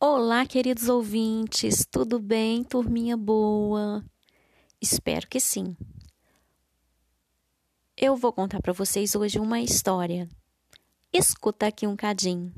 Olá, queridos ouvintes, tudo bem, turminha boa? Espero que sim. Eu vou contar para vocês hoje uma história. Escuta aqui um cadinho.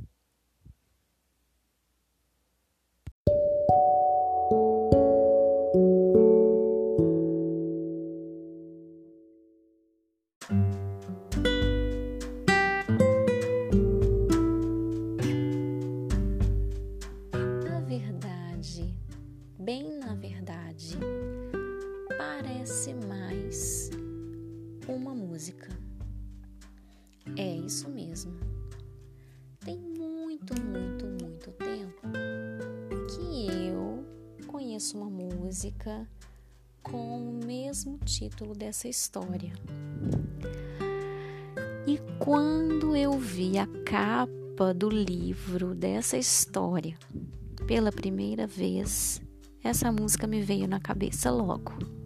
Música com o mesmo título dessa história. E quando eu vi a capa do livro dessa história pela primeira vez, essa música me veio na cabeça logo.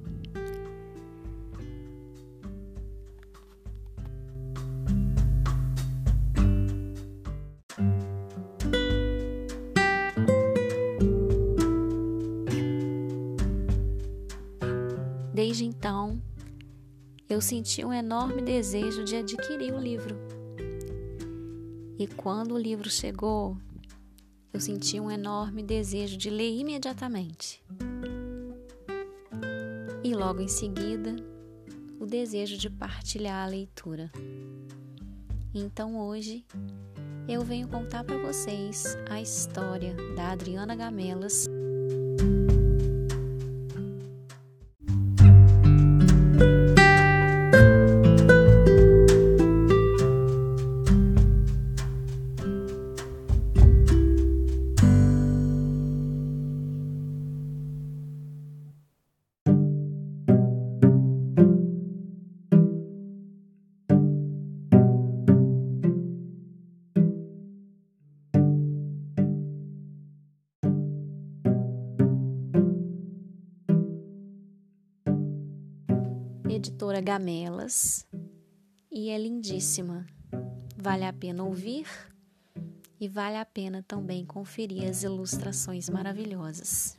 Desde então, eu senti um enorme desejo de adquirir o livro. E quando o livro chegou, eu senti um enorme desejo de ler imediatamente. E logo em seguida, o desejo de partilhar a leitura. Então hoje, eu venho contar para vocês a história da Adriana Gamelas. Editora Gamelas e é lindíssima. Vale a pena ouvir e vale a pena também conferir as ilustrações maravilhosas.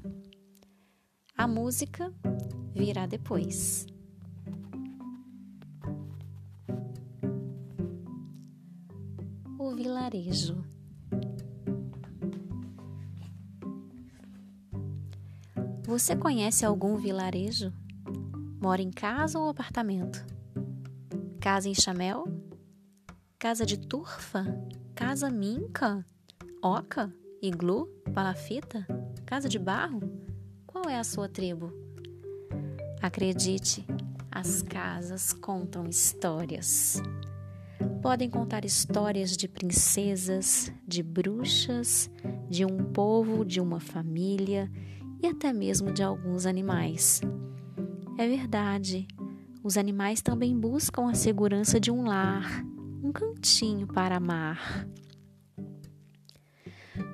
A música virá depois. O vilarejo. Você conhece algum vilarejo? Mora em casa ou apartamento? Casa em chamel? Casa de turfa? Casa minca? Oca? Iglu? Palafita? Casa de barro? Qual é a sua tribo? Acredite, as casas contam histórias. Podem contar histórias de princesas, de bruxas, de um povo, de uma família e até mesmo de alguns animais. É verdade. Os animais também buscam a segurança de um lar, um cantinho para amar.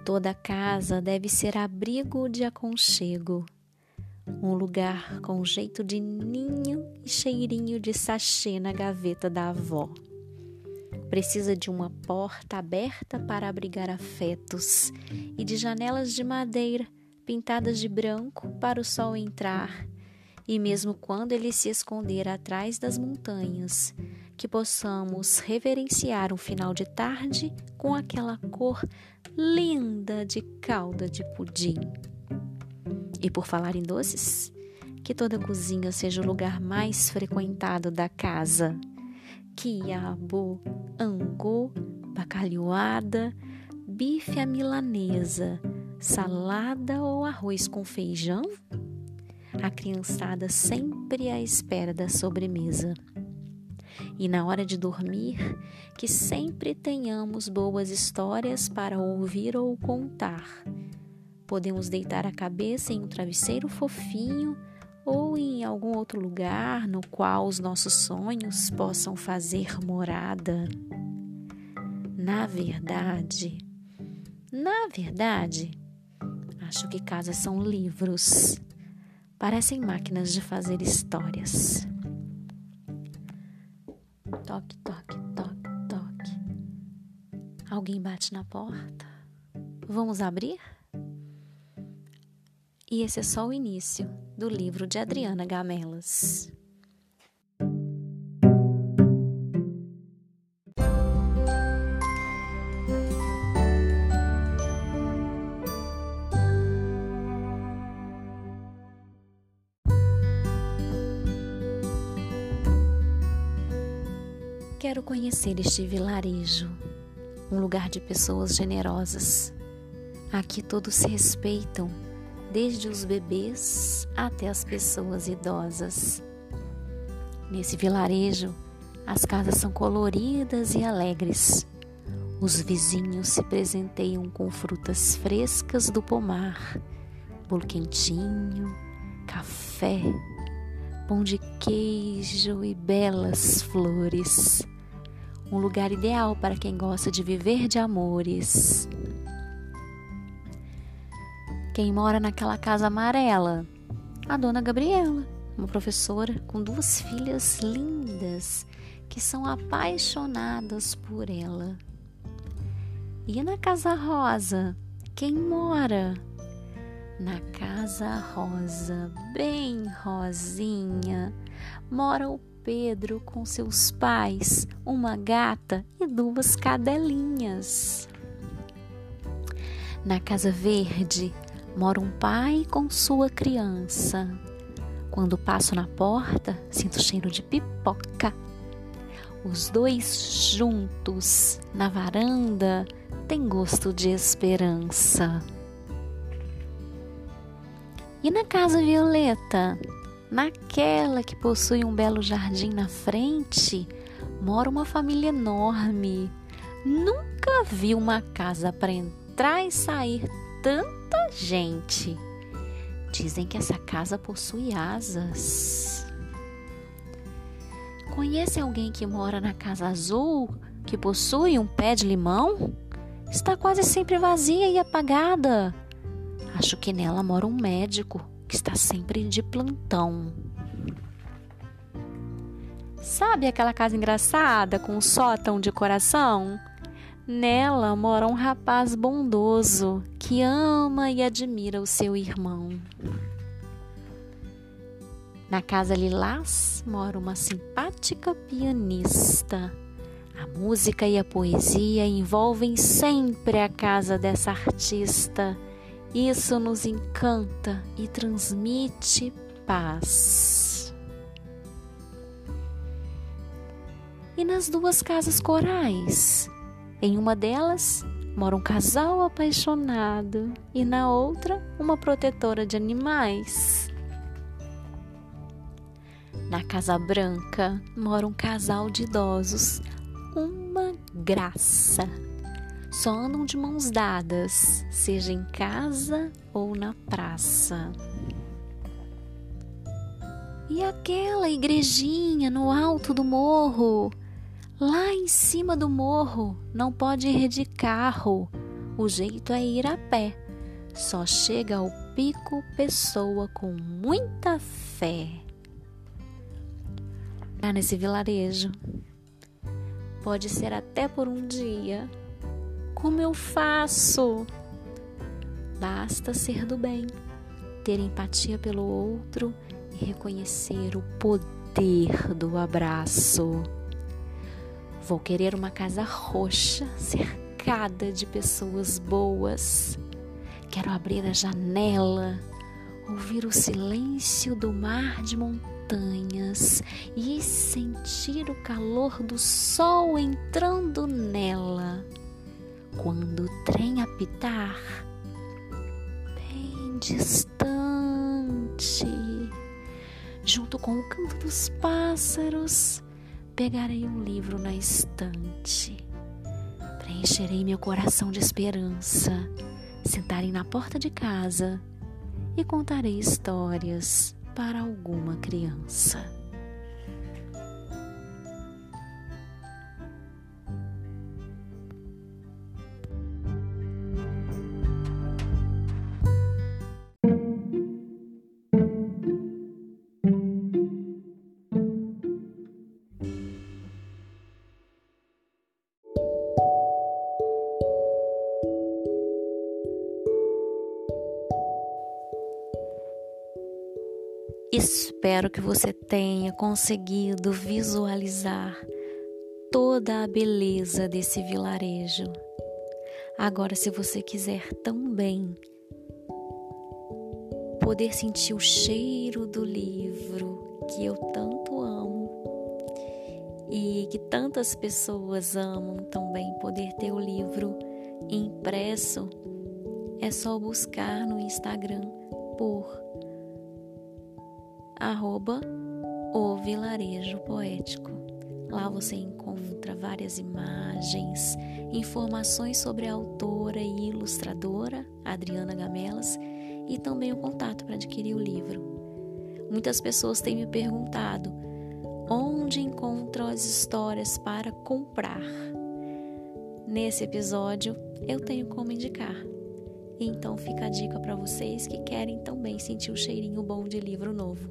Toda casa deve ser abrigo de aconchego, um lugar com jeito de ninho e cheirinho de sachê na gaveta da avó. Precisa de uma porta aberta para abrigar afetos e de janelas de madeira pintadas de branco para o sol entrar e mesmo quando ele se esconder atrás das montanhas, que possamos reverenciar um final de tarde com aquela cor linda de calda de pudim. E por falar em doces, que toda cozinha seja o lugar mais frequentado da casa. Quiabo, angu, bacalhoada, bife à milanesa, salada ou arroz com feijão? A criançada sempre à espera da sobremesa. E na hora de dormir, que sempre tenhamos boas histórias para ouvir ou contar. Podemos deitar a cabeça em um travesseiro fofinho ou em algum outro lugar no qual os nossos sonhos possam fazer morada. Na verdade, na verdade, acho que casas são livros parecem máquinas de fazer histórias. Toque, toque, toque, toque. Alguém bate na porta? Vamos abrir? E esse é só o início do livro de Adriana Gamelas. Quero conhecer este vilarejo, um lugar de pessoas generosas. Aqui todos se respeitam, desde os bebês até as pessoas idosas. Nesse vilarejo, as casas são coloridas e alegres. Os vizinhos se presenteiam com frutas frescas do pomar, bolo quentinho, café, pão de queijo e belas flores um lugar ideal para quem gosta de viver de amores. Quem mora naquela casa amarela? A dona Gabriela, uma professora com duas filhas lindas que são apaixonadas por ela. E na casa rosa? Quem mora? Na casa rosa, bem rosinha, mora o Pedro com seus pais, uma gata e duas cadelinhas. Na casa verde mora um pai com sua criança. Quando passo na porta, sinto cheiro de pipoca. Os dois juntos na varanda têm gosto de esperança. E na casa violeta? Naquela que possui um belo jardim na frente, mora uma família enorme. Nunca vi uma casa para entrar e sair tanta gente. Dizem que essa casa possui asas. Conhece alguém que mora na casa azul, que possui um pé de limão? Está quase sempre vazia e apagada. Acho que nela mora um médico que está sempre de plantão. Sabe aquela casa engraçada com um sótão de coração? Nela mora um rapaz bondoso que ama e admira o seu irmão. Na casa Lilás mora uma simpática pianista. A música e a poesia envolvem sempre a casa dessa artista isso nos encanta e transmite paz. E nas duas casas corais, em uma delas mora um casal apaixonado e na outra uma protetora de animais. Na Casa Branca mora um casal de idosos, uma graça só andam de mãos dadas, seja em casa ou na praça. E aquela igrejinha no alto do morro, lá em cima do morro, não pode ir de carro, o jeito é ir a pé. Só chega ao pico pessoa com muita fé. Ah, nesse vilarejo. Pode ser até por um dia, como eu faço? Basta ser do bem, ter empatia pelo outro e reconhecer o poder do abraço. Vou querer uma casa roxa, cercada de pessoas boas. Quero abrir a janela, ouvir o silêncio do mar de montanhas e sentir o calor do sol entrando nela quando o trem apitar, bem distante, junto com o canto dos pássaros, pegarei um livro na estante. Preencherei meu coração de esperança, sentarei na porta de casa e contarei histórias para alguma criança. Espero que você tenha conseguido visualizar toda a beleza desse vilarejo. Agora, se você quiser também poder sentir o cheiro do livro que eu tanto amo e que tantas pessoas amam também, poder ter o livro impresso, é só buscar no Instagram por arroba o vilarejo poético. Lá você encontra várias imagens, informações sobre a autora e ilustradora Adriana Gamelas e também o contato para adquirir o livro. Muitas pessoas têm me perguntado onde encontram as histórias para comprar. Nesse episódio eu tenho como indicar. Então fica a dica para vocês que querem também sentir o cheirinho bom de livro novo,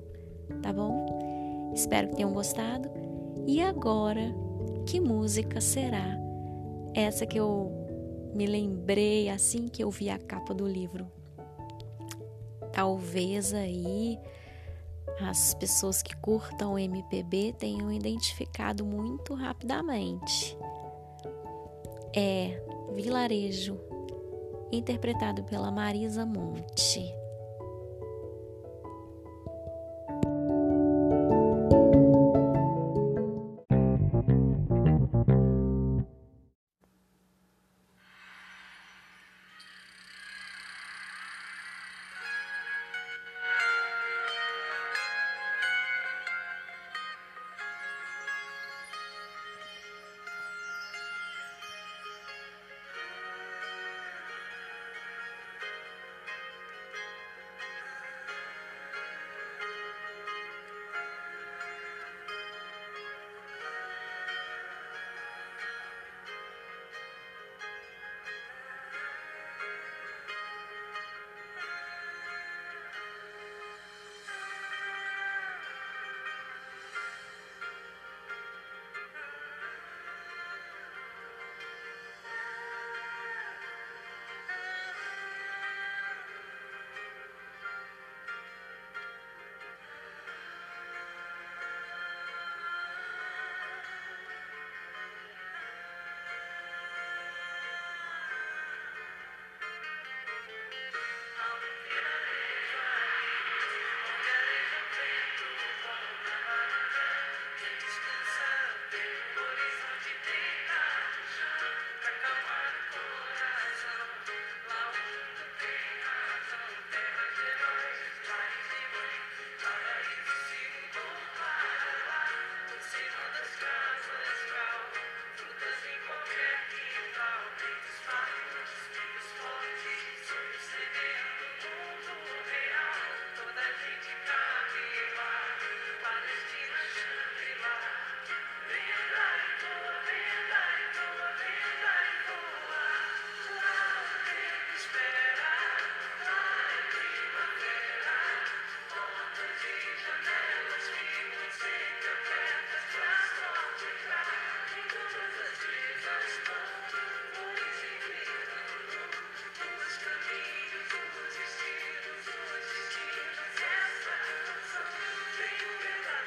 tá bom? Espero que tenham gostado e agora, que música será essa que eu me lembrei assim que eu vi a capa do livro? Talvez aí as pessoas que curtam MPB tenham identificado muito rapidamente. É Vilarejo, interpretado pela Marisa Monte.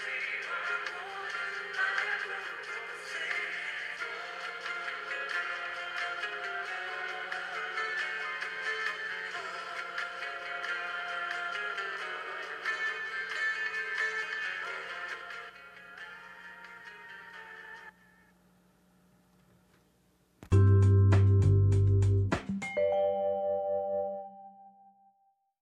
Thank you.